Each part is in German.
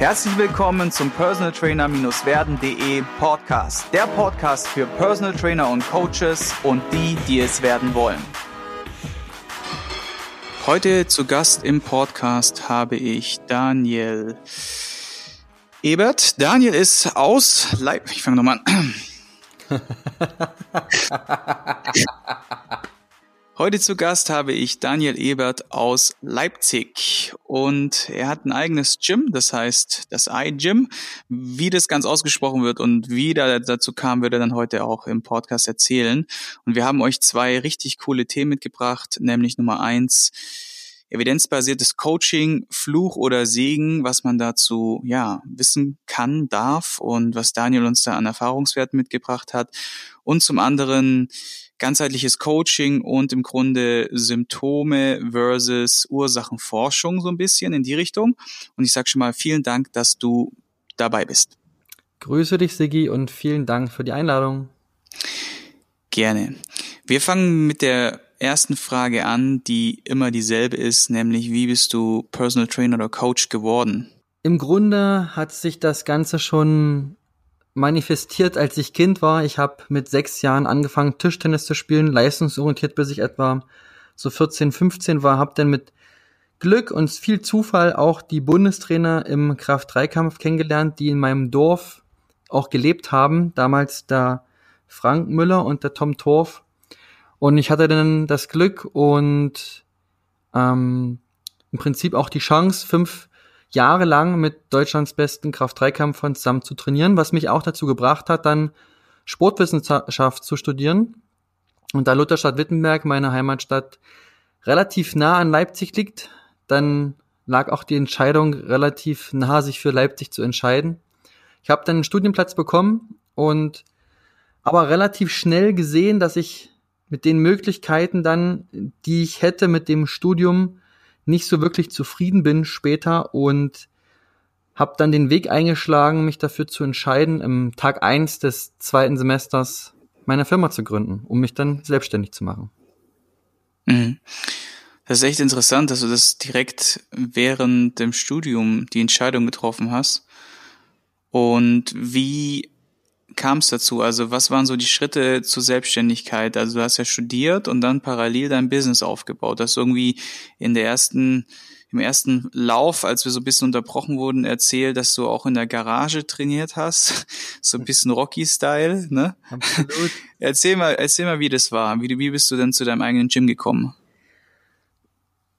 Herzlich willkommen zum Personal Trainer-werden.de Podcast. Der Podcast für Personal Trainer und Coaches und die, die es werden wollen. Heute zu Gast im Podcast habe ich Daniel Ebert. Daniel ist aus Leipzig. Ich fange nochmal an. Heute zu Gast habe ich Daniel Ebert aus Leipzig und er hat ein eigenes Gym, das heißt das iGym. Wie das ganz ausgesprochen wird und wie da dazu kam, wird er dann heute auch im Podcast erzählen. Und wir haben euch zwei richtig coole Themen mitgebracht, nämlich Nummer eins, evidenzbasiertes Coaching, Fluch oder Segen, was man dazu ja wissen kann, darf und was Daniel uns da an Erfahrungswerten mitgebracht hat. Und zum anderen ganzheitliches Coaching und im Grunde Symptome versus Ursachenforschung so ein bisschen in die Richtung. Und ich sage schon mal vielen Dank, dass du dabei bist. Grüße dich, Sigi, und vielen Dank für die Einladung. Gerne. Wir fangen mit der ersten Frage an, die immer dieselbe ist, nämlich wie bist du Personal Trainer oder Coach geworden? Im Grunde hat sich das Ganze schon manifestiert, als ich Kind war. Ich habe mit sechs Jahren angefangen, Tischtennis zu spielen, leistungsorientiert, bis ich etwa so 14, 15 war. Habe dann mit Glück und viel Zufall auch die Bundestrainer im Kraft-3-Kampf kennengelernt, die in meinem Dorf auch gelebt haben. Damals der Frank Müller und der Tom Torf. Und ich hatte dann das Glück und ähm, im Prinzip auch die Chance, fünf jahrelang mit Deutschlands besten Kraft-3-Kämpfern zusammen zu trainieren, was mich auch dazu gebracht hat, dann Sportwissenschaft zu studieren. Und da Lutherstadt Wittenberg, meine Heimatstadt, relativ nah an Leipzig liegt, dann lag auch die Entscheidung relativ nah, sich für Leipzig zu entscheiden. Ich habe dann einen Studienplatz bekommen und aber relativ schnell gesehen, dass ich mit den Möglichkeiten dann, die ich hätte mit dem Studium, nicht so wirklich zufrieden bin später und habe dann den Weg eingeschlagen, mich dafür zu entscheiden, im Tag eins des zweiten Semesters meine Firma zu gründen, um mich dann selbstständig zu machen. Mhm. Das ist echt interessant, dass du das direkt während dem Studium die Entscheidung getroffen hast. Und wie kam es dazu? Also was waren so die Schritte zur Selbstständigkeit? Also du hast ja studiert und dann parallel dein Business aufgebaut. Das irgendwie in der ersten, im ersten Lauf, als wir so ein bisschen unterbrochen wurden, erzählt, dass du auch in der Garage trainiert hast. So ein bisschen Rocky-Style, ne? Absolut. erzähl mal, erzähl mal, wie das war. Wie, wie bist du denn zu deinem eigenen Gym gekommen?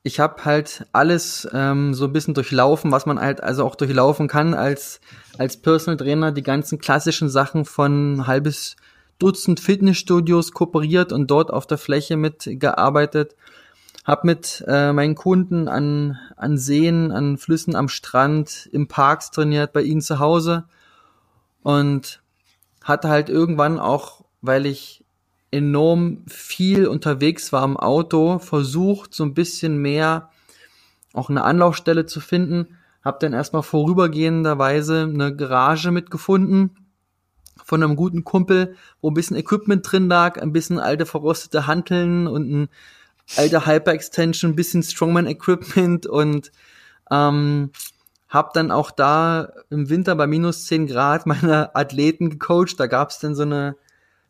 Ich habe halt alles ähm, so ein bisschen durchlaufen, was man halt also auch durchlaufen kann als als Personal Trainer, die ganzen klassischen Sachen von halbes Dutzend Fitnessstudios kooperiert und dort auf der Fläche mitgearbeitet. Hab mit äh, meinen Kunden an an Seen, an Flüssen, am Strand, im Parks trainiert, bei ihnen zu Hause und hatte halt irgendwann auch, weil ich enorm viel unterwegs war im Auto, versucht so ein bisschen mehr auch eine Anlaufstelle zu finden, habe dann erstmal vorübergehenderweise eine Garage mitgefunden von einem guten Kumpel, wo ein bisschen Equipment drin lag, ein bisschen alte verrostete Hanteln und ein alter Hyper-Extension, ein bisschen Strongman-Equipment und ähm, habe dann auch da im Winter bei minus 10 Grad meine Athleten gecoacht. Da gab's dann so eine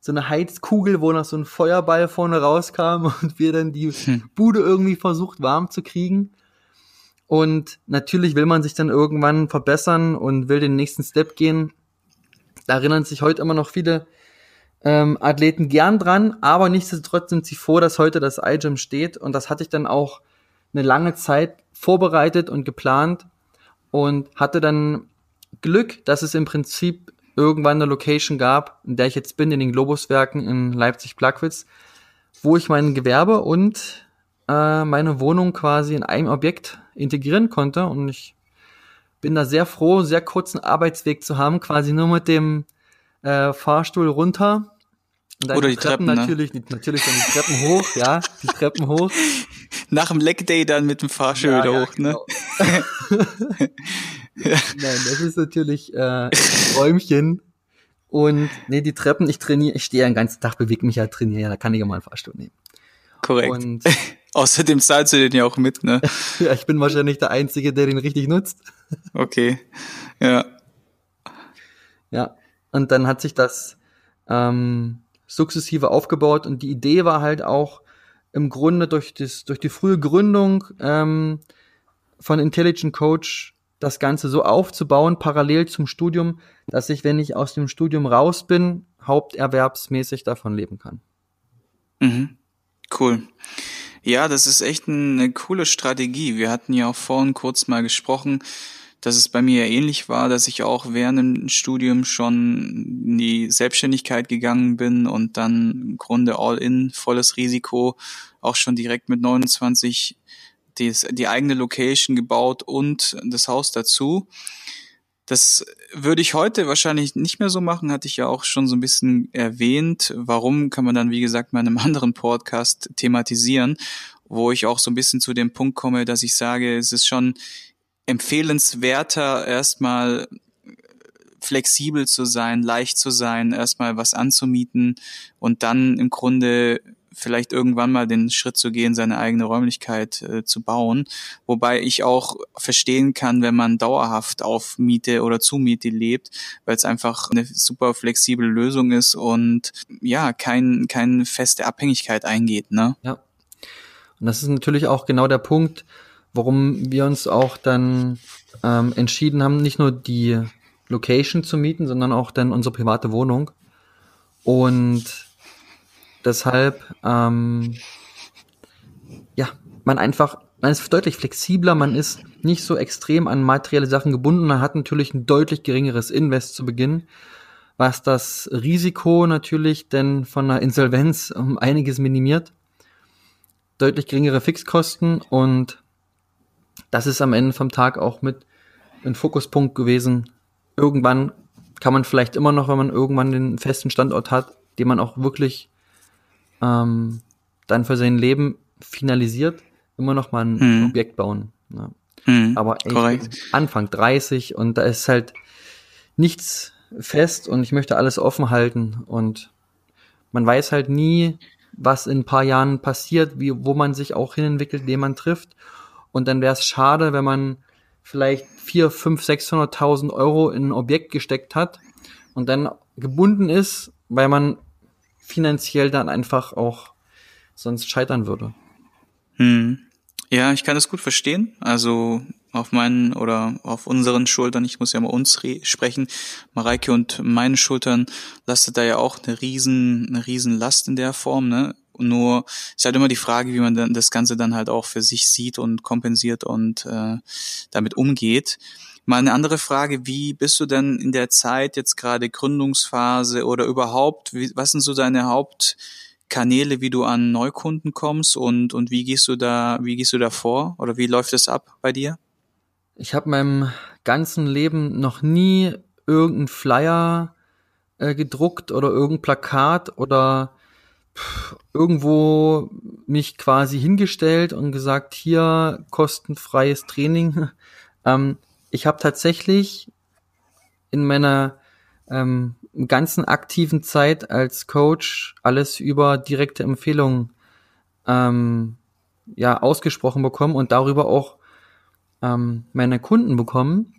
so eine Heizkugel, wo noch so ein Feuerball vorne rauskam und wir dann die hm. Bude irgendwie versucht warm zu kriegen. Und natürlich will man sich dann irgendwann verbessern und will den nächsten Step gehen. Da erinnern sich heute immer noch viele ähm, Athleten gern dran, aber nichtsdestotrotz sind sie froh, dass heute das iGym steht. Und das hatte ich dann auch eine lange Zeit vorbereitet und geplant und hatte dann Glück, dass es im Prinzip irgendwann eine Location gab, in der ich jetzt bin, in den Globuswerken in Leipzig-Plagwitz, wo ich mein Gewerbe und äh, meine Wohnung quasi in einem Objekt integrieren konnte. Und ich bin da sehr froh, sehr kurzen Arbeitsweg zu haben, quasi nur mit dem äh, Fahrstuhl runter. Oder die, Treppen, Treppen ne? natürlich, die, natürlich dann die Treppen hoch, ja, die Treppen hoch. Nach dem Leg Day dann mit dem Fahrstuhl ja, wieder ja, hoch, ne? genau. ne? Nein, das ist natürlich äh, ein Räumchen. Und nee, die Treppen, ich trainiere, ich stehe ja den ganzen Tag, bewege mich ja, trainiere, ja, da kann ich ja mal einen Fahrstuhl nehmen. Korrekt. Und Außerdem zahlst du den ja auch mit, ne? ja, ich bin wahrscheinlich der Einzige, der den richtig nutzt. Okay. Ja. Ja. Und dann hat sich das ähm, sukzessive aufgebaut und die Idee war halt auch im Grunde durch, das, durch die frühe Gründung ähm, von Intelligent Coach das Ganze so aufzubauen, parallel zum Studium, dass ich, wenn ich aus dem Studium raus bin, haupterwerbsmäßig davon leben kann. Mhm. Cool. Ja, das ist echt eine coole Strategie. Wir hatten ja auch vorhin kurz mal gesprochen, dass es bei mir ähnlich war, dass ich auch während dem Studium schon in die Selbstständigkeit gegangen bin und dann im Grunde all in, volles Risiko, auch schon direkt mit 29 die, die eigene Location gebaut und das Haus dazu. Das würde ich heute wahrscheinlich nicht mehr so machen, hatte ich ja auch schon so ein bisschen erwähnt. Warum kann man dann, wie gesagt, mal in einem anderen Podcast thematisieren, wo ich auch so ein bisschen zu dem Punkt komme, dass ich sage, es ist schon empfehlenswerter, erstmal flexibel zu sein, leicht zu sein, erstmal was anzumieten und dann im Grunde vielleicht irgendwann mal den Schritt zu gehen, seine eigene Räumlichkeit äh, zu bauen. Wobei ich auch verstehen kann, wenn man dauerhaft auf Miete oder zu Miete lebt, weil es einfach eine super flexible Lösung ist und ja, kein, keine feste Abhängigkeit eingeht. Ne? Ja. Und das ist natürlich auch genau der Punkt, warum wir uns auch dann ähm, entschieden haben, nicht nur die Location zu mieten, sondern auch dann unsere private Wohnung. Und Deshalb, ähm, ja, man einfach, man ist deutlich flexibler, man ist nicht so extrem an materielle Sachen gebunden, man hat natürlich ein deutlich geringeres Invest zu Beginn, was das Risiko natürlich denn von einer Insolvenz um einiges minimiert. Deutlich geringere Fixkosten und das ist am Ende vom Tag auch mit ein Fokuspunkt gewesen. Irgendwann kann man vielleicht immer noch, wenn man irgendwann den festen Standort hat, den man auch wirklich ähm, dann für sein Leben finalisiert, immer noch mal ein hm. Objekt bauen. Ja. Hm, Aber korrekt. Anfang 30 und da ist halt nichts fest und ich möchte alles offen halten und man weiß halt nie, was in ein paar Jahren passiert, wie, wo man sich auch hinentwickelt, den man trifft. Und dann wäre es schade, wenn man vielleicht vier, fünf, 600.000 Euro in ein Objekt gesteckt hat und dann gebunden ist, weil man finanziell dann einfach auch sonst scheitern würde. Hm. Ja, ich kann das gut verstehen. Also auf meinen oder auf unseren Schultern, ich muss ja mal uns sprechen, Mareike und meinen Schultern lastet da ja auch eine riesen, eine riesen Last in der Form, ne? Nur ist halt immer die Frage, wie man dann das Ganze dann halt auch für sich sieht und kompensiert und äh, damit umgeht. Mal eine andere Frage, wie bist du denn in der Zeit jetzt gerade Gründungsphase oder überhaupt, was sind so deine Hauptkanäle, wie du an Neukunden kommst und, und wie gehst du da, wie gehst du da vor oder wie läuft es ab bei dir? Ich habe meinem ganzen Leben noch nie irgendeinen Flyer äh, gedruckt oder irgendein Plakat oder irgendwo mich quasi hingestellt und gesagt, hier kostenfreies Training. ähm, ich habe tatsächlich in meiner ähm, ganzen aktiven Zeit als Coach alles über direkte Empfehlungen ähm, ja ausgesprochen bekommen und darüber auch ähm, meine Kunden bekommen.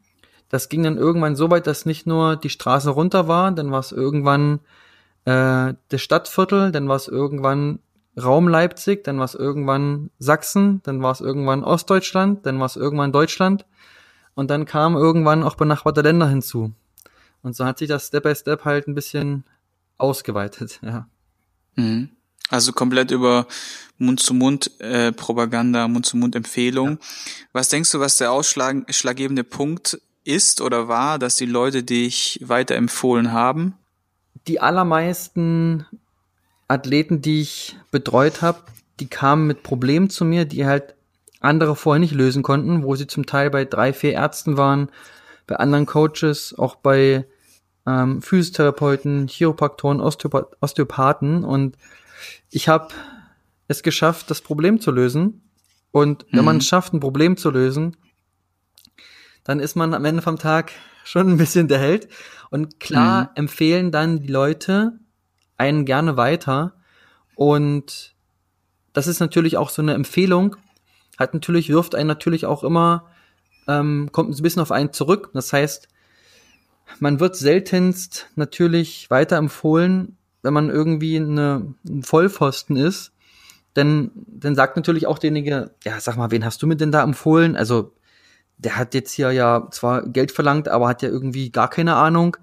Das ging dann irgendwann so weit, dass nicht nur die Straße runter war, dann war es irgendwann äh, das Stadtviertel, dann war es irgendwann Raum Leipzig, dann war es irgendwann Sachsen, dann war es irgendwann Ostdeutschland, dann war es irgendwann Deutschland und dann kamen irgendwann auch benachbarte Länder hinzu. Und so hat sich das Step by Step halt ein bisschen ausgeweitet, ja. Mhm. Also komplett über Mund-zu-Mund-Propaganda, äh, Mund-zu-Mund-Empfehlung. Ja. Was denkst du, was der ausschlaggebende Punkt ist oder war, dass die Leute dich weiterempfohlen haben? Die allermeisten Athleten, die ich betreut habe, die kamen mit Problemen zu mir, die halt andere vorher nicht lösen konnten, wo sie zum Teil bei drei, vier Ärzten waren, bei anderen Coaches, auch bei ähm, Physiotherapeuten, Chiropraktoren, Osteopath Osteopathen und ich habe es geschafft, das Problem zu lösen. Und wenn mhm. man es schafft, ein Problem zu lösen, dann ist man am Ende vom Tag schon ein bisschen der Held. Und klar mhm. empfehlen dann die Leute einen gerne weiter. Und das ist natürlich auch so eine Empfehlung, hat natürlich, wirft einen natürlich auch immer, ähm, kommt ein bisschen auf einen zurück. Das heißt, man wird seltenst natürlich weiterempfohlen, wenn man irgendwie eine, ein Vollpfosten ist. Denn dann sagt natürlich auch derjenige, ja, sag mal, wen hast du mir denn da empfohlen? Also, der hat jetzt hier ja zwar Geld verlangt, aber hat ja irgendwie gar keine Ahnung.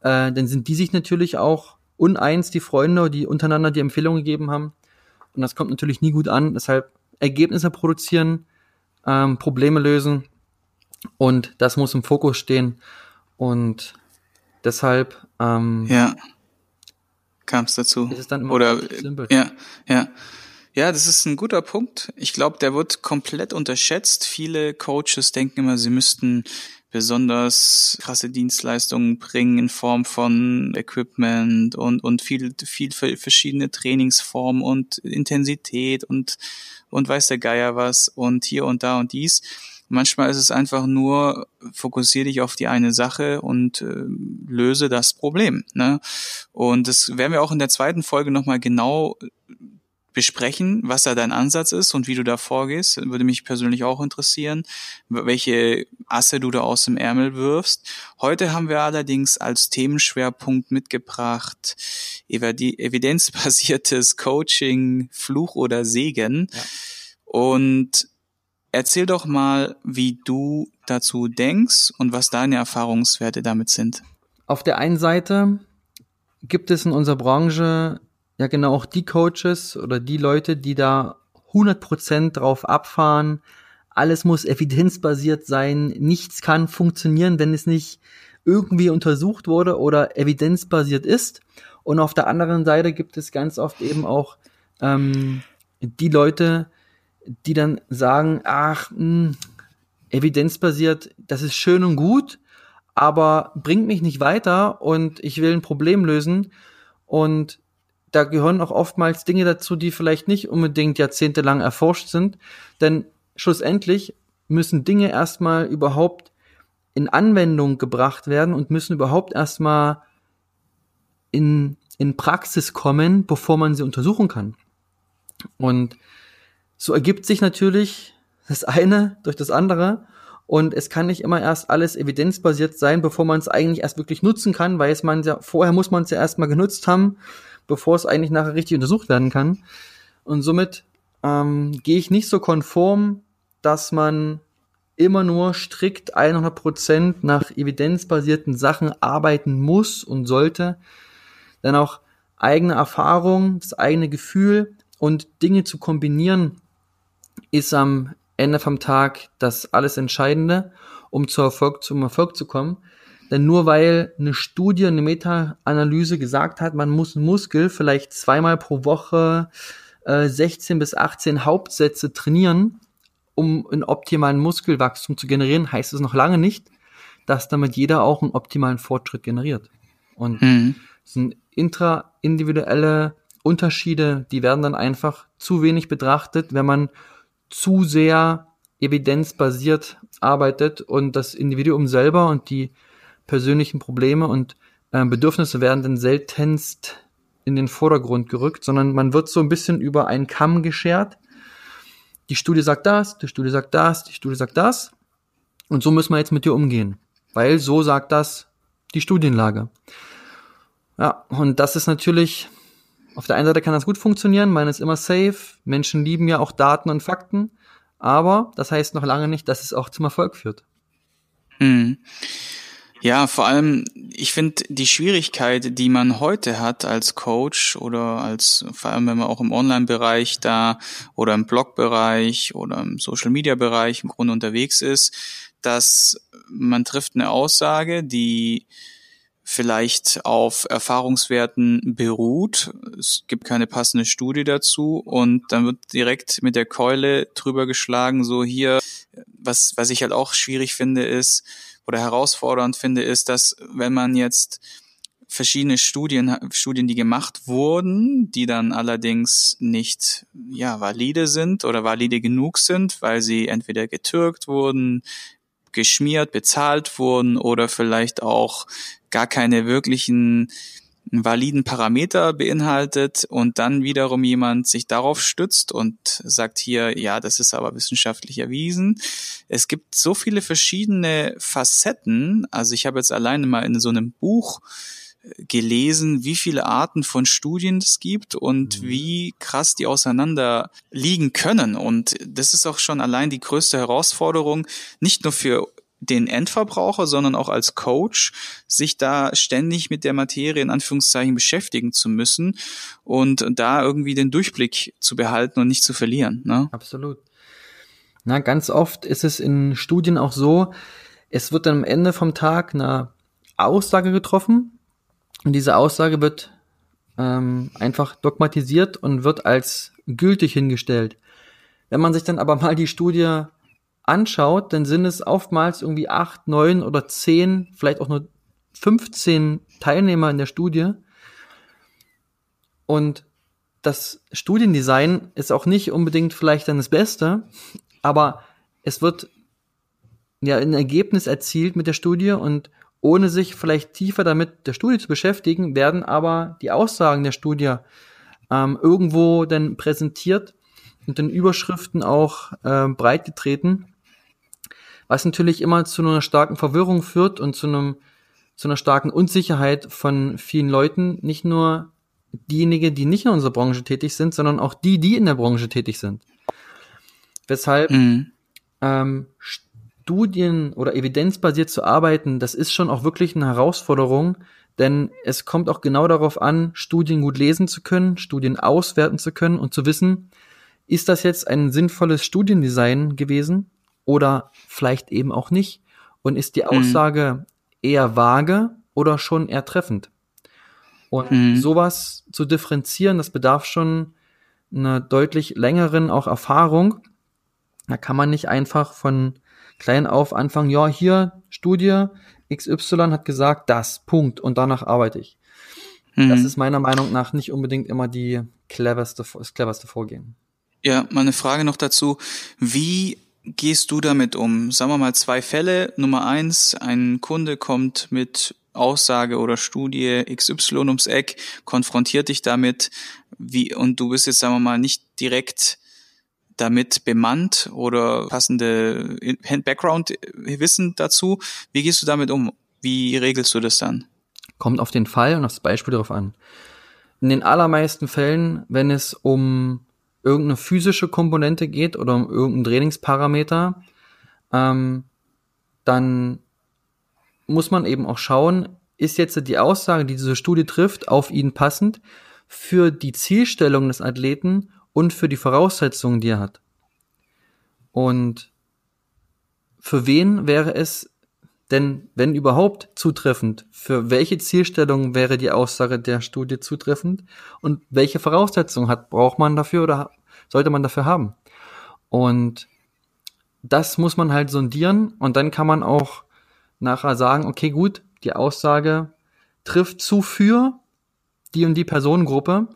Äh, dann sind die sich natürlich auch uneins, die Freunde, die untereinander die Empfehlungen gegeben haben. Und das kommt natürlich nie gut an. Deshalb Ergebnisse produzieren, ähm, Probleme lösen. Und das muss im Fokus stehen. Und deshalb ähm, ja kam es dazu. Ist es dann immer Oder simpel. ja, ja. Ja, das ist ein guter Punkt. Ich glaube, der wird komplett unterschätzt. Viele Coaches denken immer, sie müssten besonders krasse Dienstleistungen bringen in Form von Equipment und, und viel, viel verschiedene Trainingsformen und Intensität und, und weiß der Geier was und hier und da und dies. Manchmal ist es einfach nur, fokussiere dich auf die eine Sache und äh, löse das Problem. Ne? Und das werden wir auch in der zweiten Folge nochmal genau besprechen, was da dein Ansatz ist und wie du da vorgehst. Würde mich persönlich auch interessieren, welche Asse du da aus dem Ärmel wirfst. Heute haben wir allerdings als Themenschwerpunkt mitgebracht evidenzbasiertes Coaching, Fluch oder Segen. Ja. Und Erzähl doch mal, wie du dazu denkst und was deine Erfahrungswerte damit sind. Auf der einen Seite gibt es in unserer Branche ja genau auch die Coaches oder die Leute, die da 100% drauf abfahren. Alles muss evidenzbasiert sein. Nichts kann funktionieren, wenn es nicht irgendwie untersucht wurde oder evidenzbasiert ist. Und auf der anderen Seite gibt es ganz oft eben auch ähm, die Leute, die dann sagen, ach, mh, hm, evidenzbasiert, das ist schön und gut, aber bringt mich nicht weiter und ich will ein Problem lösen. Und da gehören auch oftmals Dinge dazu, die vielleicht nicht unbedingt jahrzehntelang erforscht sind. Denn schlussendlich müssen Dinge erstmal überhaupt in Anwendung gebracht werden und müssen überhaupt erstmal in, in Praxis kommen, bevor man sie untersuchen kann. Und so ergibt sich natürlich das eine durch das andere und es kann nicht immer erst alles evidenzbasiert sein, bevor man es eigentlich erst wirklich nutzen kann, weil es man ja, vorher muss man es ja erstmal genutzt haben, bevor es eigentlich nachher richtig untersucht werden kann. Und somit ähm, gehe ich nicht so konform, dass man immer nur strikt 100% nach evidenzbasierten Sachen arbeiten muss und sollte. Denn auch eigene Erfahrung, das eigene Gefühl und Dinge zu kombinieren, ist am Ende vom Tag das alles Entscheidende, um zu Erfolg, zum Erfolg zu kommen. Denn nur weil eine Studie, eine Meta-Analyse gesagt hat, man muss einen Muskel vielleicht zweimal pro Woche äh, 16 bis 18 Hauptsätze trainieren, um einen optimalen Muskelwachstum zu generieren, heißt es noch lange nicht, dass damit jeder auch einen optimalen Fortschritt generiert. Und mhm. es sind intraindividuelle Unterschiede, die werden dann einfach zu wenig betrachtet, wenn man zu sehr evidenzbasiert arbeitet und das Individuum selber und die persönlichen Probleme und äh, Bedürfnisse werden dann seltenst in den Vordergrund gerückt, sondern man wird so ein bisschen über einen Kamm geschert. Die Studie sagt das, die Studie sagt das, die Studie sagt das. Und so müssen wir jetzt mit dir umgehen. Weil so sagt das die Studienlage. Ja, und das ist natürlich auf der einen Seite kann das gut funktionieren, man ist immer safe, Menschen lieben ja auch Daten und Fakten, aber das heißt noch lange nicht, dass es auch zum Erfolg führt. Hm. Ja, vor allem, ich finde die Schwierigkeit, die man heute hat als Coach oder als, vor allem wenn man auch im Online-Bereich da oder im Blog-Bereich oder im Social-Media-Bereich im Grunde unterwegs ist, dass man trifft eine Aussage, die vielleicht auf Erfahrungswerten beruht. Es gibt keine passende Studie dazu und dann wird direkt mit der Keule drüber geschlagen, so hier, was, was ich halt auch schwierig finde, ist, oder herausfordernd finde, ist, dass wenn man jetzt verschiedene Studien, Studien, die gemacht wurden, die dann allerdings nicht, ja, valide sind oder valide genug sind, weil sie entweder getürkt wurden, geschmiert, bezahlt wurden oder vielleicht auch gar keine wirklichen einen validen Parameter beinhaltet und dann wiederum jemand sich darauf stützt und sagt hier, ja, das ist aber wissenschaftlich erwiesen. Es gibt so viele verschiedene Facetten. Also ich habe jetzt alleine mal in so einem Buch äh, gelesen, wie viele Arten von Studien es gibt und mhm. wie krass die auseinander liegen können. Und das ist auch schon allein die größte Herausforderung, nicht nur für den Endverbraucher, sondern auch als Coach, sich da ständig mit der Materie in Anführungszeichen beschäftigen zu müssen und da irgendwie den Durchblick zu behalten und nicht zu verlieren. Ne? Absolut. Na, ganz oft ist es in Studien auch so, es wird dann am Ende vom Tag eine Aussage getroffen und diese Aussage wird ähm, einfach dogmatisiert und wird als gültig hingestellt. Wenn man sich dann aber mal die Studie anschaut, dann sind es oftmals irgendwie acht, neun oder zehn, vielleicht auch nur 15 Teilnehmer in der Studie. Und das Studiendesign ist auch nicht unbedingt vielleicht dann das Beste, aber es wird ja ein Ergebnis erzielt mit der Studie und ohne sich vielleicht tiefer damit der Studie zu beschäftigen, werden aber die Aussagen der Studie ähm, irgendwo dann präsentiert und in Überschriften auch äh, breit getreten was natürlich immer zu einer starken Verwirrung führt und zu einem zu einer starken Unsicherheit von vielen Leuten, nicht nur diejenigen, die nicht in unserer Branche tätig sind, sondern auch die, die in der Branche tätig sind. Weshalb mhm. ähm, Studien oder evidenzbasiert zu arbeiten, das ist schon auch wirklich eine Herausforderung, denn es kommt auch genau darauf an, Studien gut lesen zu können, Studien auswerten zu können und zu wissen, ist das jetzt ein sinnvolles Studiendesign gewesen oder vielleicht eben auch nicht? Und ist die mhm. Aussage mhm. eher vage oder schon eher treffend? Und mhm. sowas zu differenzieren, das bedarf schon einer deutlich längeren auch Erfahrung. Da kann man nicht einfach von klein auf anfangen, ja, hier Studie XY hat gesagt, das, Punkt, und danach arbeite ich. Mhm. Das ist meiner Meinung nach nicht unbedingt immer die cleverste, das cleverste Vorgehen. Ja, meine Frage noch dazu. Wie gehst du damit um? Sagen wir mal zwei Fälle. Nummer eins, ein Kunde kommt mit Aussage oder Studie XY ums Eck, konfrontiert dich damit, wie, und du bist jetzt, sagen wir mal, nicht direkt damit bemannt oder passende Background-Wissen dazu. Wie gehst du damit um? Wie regelst du das dann? Kommt auf den Fall und auf das Beispiel darauf an. In den allermeisten Fällen, wenn es um irgendeine physische Komponente geht oder um irgendeinen Trainingsparameter, ähm, dann muss man eben auch schauen, ist jetzt die Aussage, die diese Studie trifft, auf ihn passend für die Zielstellung des Athleten und für die Voraussetzungen, die er hat. Und für wen wäre es denn, wenn überhaupt, zutreffend? Für welche Zielstellung wäre die Aussage der Studie zutreffend? Und welche Voraussetzungen hat, braucht man dafür oder sollte man dafür haben? Und das muss man halt sondieren und dann kann man auch nachher sagen, okay, gut, die Aussage trifft zu für die und die Personengruppe.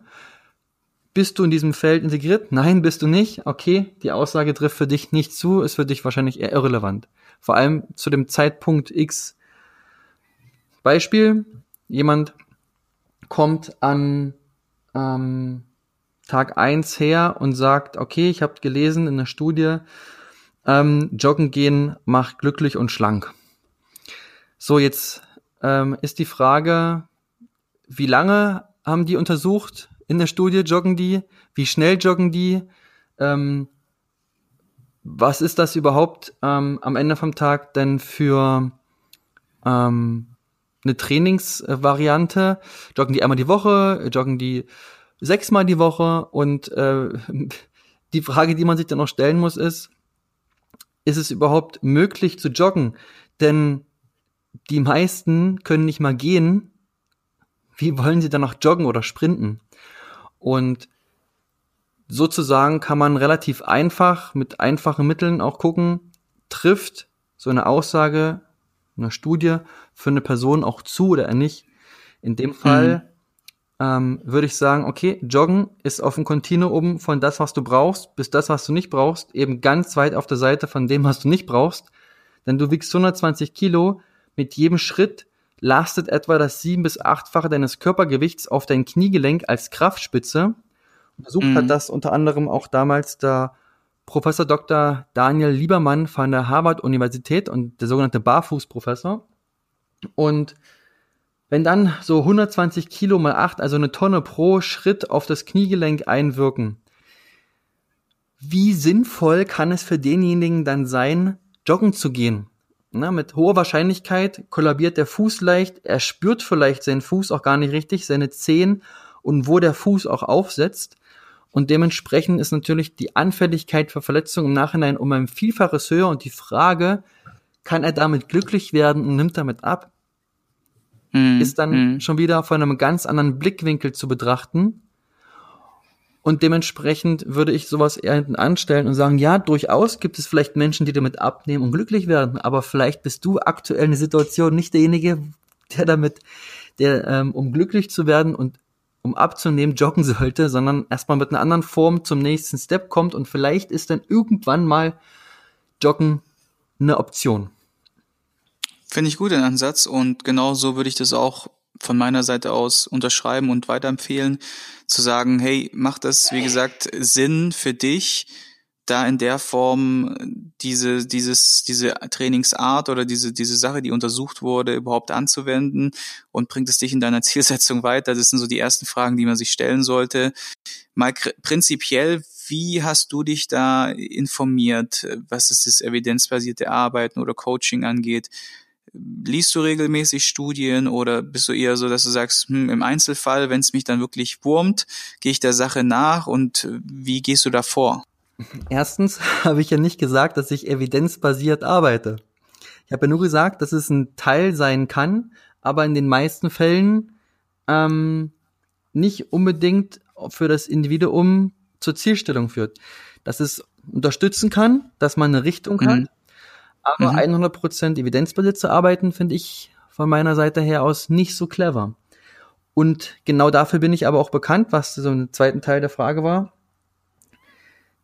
Bist du in diesem Feld integriert? Nein, bist du nicht. Okay, die Aussage trifft für dich nicht zu, ist für dich wahrscheinlich eher irrelevant. Vor allem zu dem Zeitpunkt X. Beispiel, jemand kommt an ähm, Tag eins her und sagt, okay, ich habe gelesen in der Studie, ähm, Joggen gehen macht glücklich und schlank. So, jetzt ähm, ist die Frage, wie lange haben die untersucht in der Studie, joggen die? Wie schnell joggen die? Ähm, was ist das überhaupt ähm, am Ende vom Tag denn für ähm, eine Trainingsvariante? Joggen die einmal die Woche? Joggen die sechsmal die Woche? Und äh, die Frage, die man sich dann noch stellen muss, ist, ist es überhaupt möglich zu joggen? Denn die meisten können nicht mal gehen. Wie wollen sie dann noch joggen oder sprinten? Und sozusagen kann man relativ einfach mit einfachen Mitteln auch gucken, trifft so eine Aussage, eine Studie für eine Person auch zu oder nicht. In dem Fall mhm. ähm, würde ich sagen, okay, Joggen ist auf dem Kontinuum von das, was du brauchst, bis das, was du nicht brauchst, eben ganz weit auf der Seite von dem, was du nicht brauchst. Denn du wiegst 120 Kilo, mit jedem Schritt lastet etwa das sieben- bis achtfache deines Körpergewichts auf dein Kniegelenk als Kraftspitze. Untersucht Mhm. hat das unter anderem auch damals der Professor Dr. Daniel Liebermann von der Harvard-Universität und der sogenannte Barfußprofessor. Und wenn dann so 120 Kilo mal 8, also eine Tonne pro Schritt auf das Kniegelenk einwirken, wie sinnvoll kann es für denjenigen dann sein, joggen zu gehen? Na, mit hoher Wahrscheinlichkeit kollabiert der Fuß leicht, er spürt vielleicht seinen Fuß auch gar nicht richtig, seine Zehen und wo der Fuß auch aufsetzt. Und dementsprechend ist natürlich die Anfälligkeit für Verletzungen im Nachhinein um ein Vielfaches höher und die Frage, kann er damit glücklich werden und nimmt damit ab, Mhm. ist dann Mhm. schon wieder von einem ganz anderen Blickwinkel zu betrachten. Und dementsprechend würde ich sowas eher hinten anstellen und sagen, ja, durchaus gibt es vielleicht Menschen, die damit abnehmen und glücklich werden, aber vielleicht bist du aktuell in der Situation nicht derjenige, der damit, der, ähm, um glücklich zu werden und um abzunehmen, joggen sollte, sondern erstmal mit einer anderen Form zum nächsten Step kommt und vielleicht ist dann irgendwann mal Joggen eine Option. Finde ich gut den Ansatz und genau so würde ich das auch von meiner Seite aus unterschreiben und weiterempfehlen, zu sagen, hey, macht das, wie gesagt, Sinn für dich, da in der Form diese, dieses, diese Trainingsart oder diese, diese Sache, die untersucht wurde, überhaupt anzuwenden und bringt es dich in deiner Zielsetzung weiter? Das sind so die ersten Fragen, die man sich stellen sollte. Mal prinzipiell, wie hast du dich da informiert, was ist das evidenzbasierte Arbeiten oder Coaching angeht? Liest du regelmäßig Studien oder bist du eher so, dass du sagst, hm, im Einzelfall, wenn es mich dann wirklich wurmt, gehe ich der Sache nach und wie gehst du da vor? Erstens habe ich ja nicht gesagt, dass ich evidenzbasiert arbeite. Ich habe ja nur gesagt, dass es ein Teil sein kann, aber in den meisten Fällen ähm, nicht unbedingt für das Individuum zur Zielstellung führt. Dass es unterstützen kann, dass man eine Richtung Mhm. hat, aber Mhm. 100% evidenzbasiert zu arbeiten, finde ich von meiner Seite her aus nicht so clever. Und genau dafür bin ich aber auch bekannt, was so im zweiten Teil der Frage war.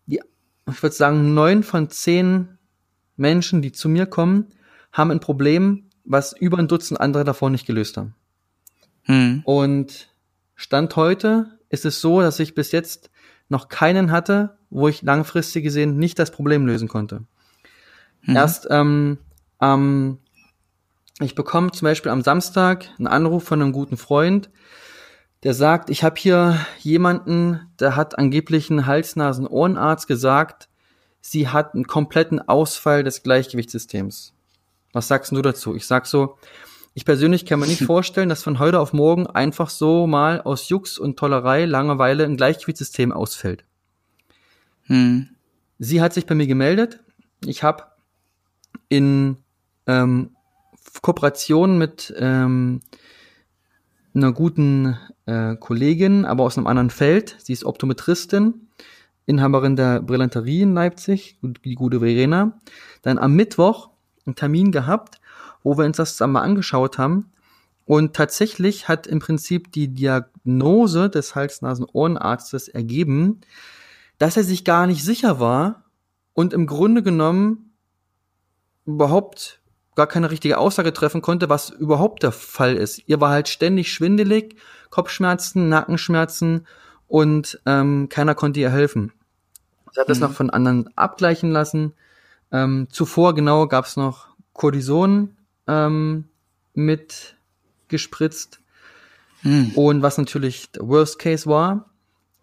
Die, ich würde sagen, neun von zehn Menschen, die zu mir kommen, haben ein Problem, was über ein Dutzend andere davor nicht gelöst haben. Hm. Und Stand heute ist es so, dass ich bis jetzt noch keinen hatte, wo ich langfristig gesehen nicht das Problem lösen konnte. Mhm. Erst ähm, ähm, ich bekomme zum Beispiel am Samstag einen Anruf von einem guten Freund, der sagt, ich habe hier jemanden, der hat angeblich einen Hals-Nasen-Ohrenarzt gesagt, sie hat einen kompletten Ausfall des Gleichgewichtssystems. Was sagst du dazu? Ich sag so, ich persönlich kann mir nicht vorstellen, dass von heute auf morgen einfach so mal aus Jux und Tollerei Langeweile ein Gleichgewichtssystem ausfällt. Hm. Sie hat sich bei mir gemeldet. Ich habe in ähm, Kooperation mit ähm, einer guten äh, Kollegin, aber aus einem anderen Feld. Sie ist Optometristin, Inhaberin der Brillanterie in Leipzig, die gute Verena. Dann am Mittwoch einen Termin gehabt, wo wir uns das zusammen angeschaut haben. Und tatsächlich hat im Prinzip die Diagnose des Hals-Nasen-Ohrenarztes ergeben, dass er sich gar nicht sicher war und im Grunde genommen überhaupt gar keine richtige Aussage treffen konnte, was überhaupt der Fall ist. Ihr war halt ständig schwindelig, Kopfschmerzen, Nackenschmerzen und ähm, keiner konnte ihr helfen. Sie hat das Mhm. noch von anderen abgleichen lassen. Ähm, zuvor genau gab es noch Cortison ähm, mit gespritzt Hm. und was natürlich der Worst Case war.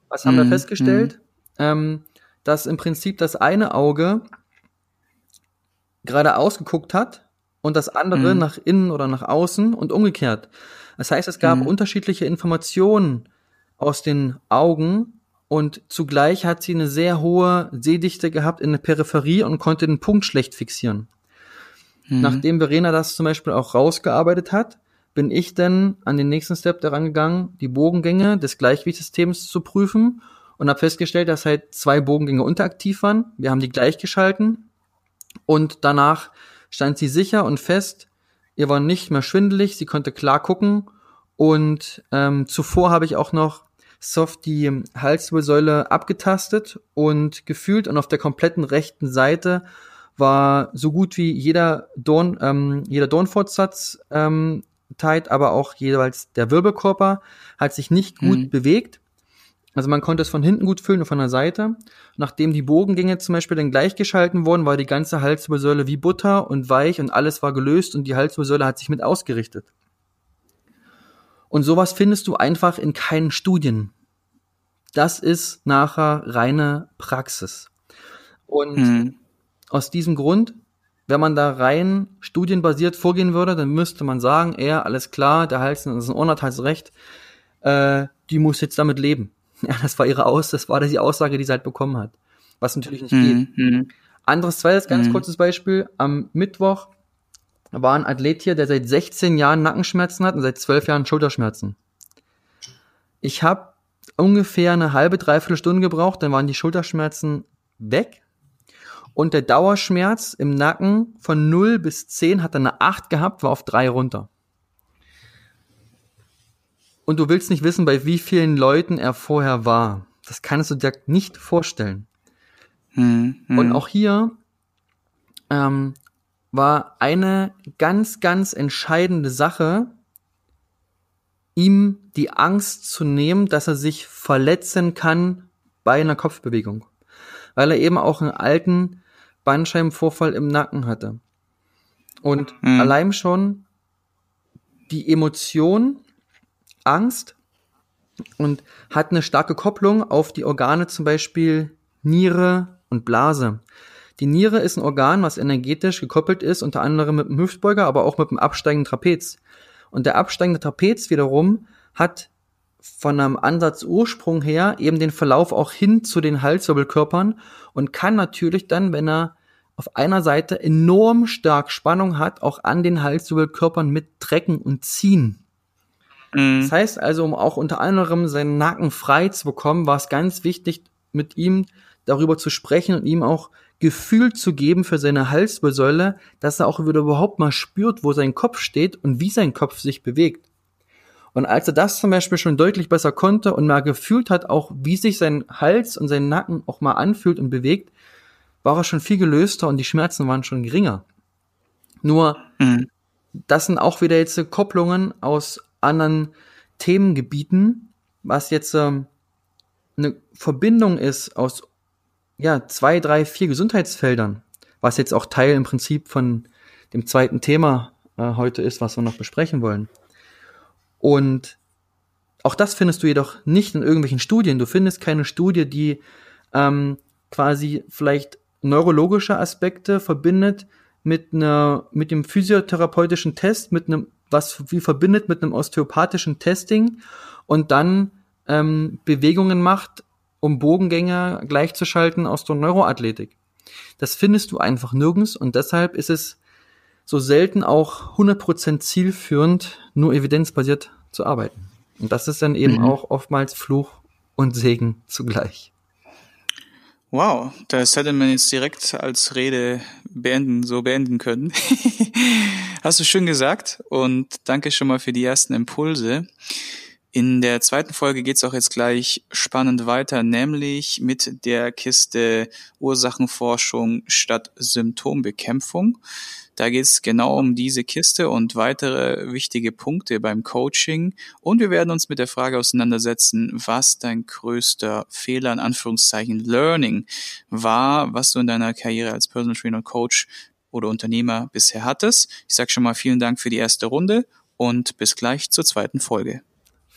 Was haben wir Mhm, festgestellt? Ähm, dass im Prinzip das eine Auge gerade ausgeguckt hat und das andere Mhm. nach innen oder nach außen und umgekehrt. Das heißt, es gab Mhm. unterschiedliche Informationen aus den Augen und zugleich hat sie eine sehr hohe Sehdichte gehabt in der Peripherie und konnte den Punkt schlecht fixieren. Mhm. Nachdem Verena das zum Beispiel auch rausgearbeitet hat, bin ich dann an den nächsten Step daran gegangen, die Bogengänge des Gleichgewichtssystems zu prüfen und habe festgestellt, dass halt zwei Bogengänge unteraktiv waren. Wir haben die gleichgeschalten und danach stand sie sicher und fest. Ihr war nicht mehr schwindelig, sie konnte klar gucken und ähm, zuvor habe ich auch noch soft die Halswirbelsäule abgetastet und gefühlt und auf der kompletten rechten Seite war so gut wie jeder Dorn, ähm, jeder Dornfortsatz ähm, aber auch jeweils der Wirbelkörper hat sich nicht gut mhm. bewegt. Also man konnte es von hinten gut füllen und von der Seite. Nachdem die Bogengänge zum Beispiel dann gleichgeschalten wurden, war die ganze Halswirbelsäule wie Butter und weich und alles war gelöst und die Halswirbelsäule hat sich mit ausgerichtet. Und sowas findest du einfach in keinen Studien. Das ist nachher reine Praxis. Und mhm. aus diesem Grund, wenn man da rein studienbasiert vorgehen würde, dann müsste man sagen, eher, alles klar, der Hals, das ist ein Ohrenarzt, hat recht, äh, die muss jetzt damit leben. Ja, das war ihre Aus, das war die Aussage, die sie halt bekommen hat. Was natürlich nicht mhm. geht. Mhm. Anderes zweites ganz mhm. kurzes Beispiel. Am Mittwoch war ein Athlet hier, der seit 16 Jahren Nackenschmerzen hat und seit 12 Jahren Schulterschmerzen. Ich habe ungefähr eine halbe, dreiviertel Stunde gebraucht, dann waren die Schulterschmerzen weg. Und der Dauerschmerz im Nacken von 0 bis 10 hat dann eine 8 gehabt, war auf 3 runter und du willst nicht wissen, bei wie vielen Leuten er vorher war. Das kannst du dir nicht vorstellen. Hm, hm. Und auch hier ähm, war eine ganz, ganz entscheidende Sache, ihm die Angst zu nehmen, dass er sich verletzen kann bei einer Kopfbewegung. Weil er eben auch einen alten Bandscheibenvorfall im Nacken hatte. Und hm. allein schon die Emotion, Angst und hat eine starke Kopplung auf die Organe, zum Beispiel Niere und Blase. Die Niere ist ein Organ, was energetisch gekoppelt ist, unter anderem mit dem Hüftbeuger, aber auch mit dem absteigenden Trapez. Und der absteigende Trapez wiederum hat von einem Ansatzursprung her eben den Verlauf auch hin zu den Halswirbelkörpern und kann natürlich dann, wenn er auf einer Seite enorm stark Spannung hat, auch an den Halswirbelkörpern mit trecken und ziehen. Mhm. Das heißt also, um auch unter anderem seinen Nacken frei zu bekommen, war es ganz wichtig, mit ihm darüber zu sprechen und ihm auch Gefühl zu geben für seine Halswirbelsäule, dass er auch wieder überhaupt mal spürt, wo sein Kopf steht und wie sein Kopf sich bewegt. Und als er das zum Beispiel schon deutlich besser konnte und mal gefühlt hat, auch wie sich sein Hals und sein Nacken auch mal anfühlt und bewegt, war er schon viel gelöster und die Schmerzen waren schon geringer. Nur, mhm. das sind auch wieder jetzt Kopplungen aus anderen Themengebieten, was jetzt ähm, eine Verbindung ist aus ja, zwei, drei, vier Gesundheitsfeldern, was jetzt auch Teil im Prinzip von dem zweiten Thema äh, heute ist, was wir noch besprechen wollen. Und auch das findest du jedoch nicht in irgendwelchen Studien. Du findest keine Studie, die ähm, quasi vielleicht neurologische Aspekte verbindet mit einer, mit dem physiotherapeutischen Test, mit einem was wie verbindet mit einem osteopathischen Testing und dann ähm, Bewegungen macht, um Bogengänge gleichzuschalten aus der Neuroathletik. Das findest du einfach nirgends und deshalb ist es so selten auch 100% zielführend, nur evidenzbasiert zu arbeiten. Und das ist dann eben mhm. auch oftmals Fluch und Segen zugleich. Wow, das hätte man jetzt direkt als Rede beenden, so beenden können. Hast du schön gesagt und danke schon mal für die ersten Impulse. In der zweiten Folge geht's auch jetzt gleich spannend weiter, nämlich mit der Kiste Ursachenforschung statt Symptombekämpfung. Da geht es genau um diese Kiste und weitere wichtige Punkte beim Coaching. Und wir werden uns mit der Frage auseinandersetzen, was dein größter Fehler in Anführungszeichen Learning war, was du in deiner Karriere als Personal Trainer Coach oder Unternehmer bisher hattest. Ich sage schon mal vielen Dank für die erste Runde und bis gleich zur zweiten Folge.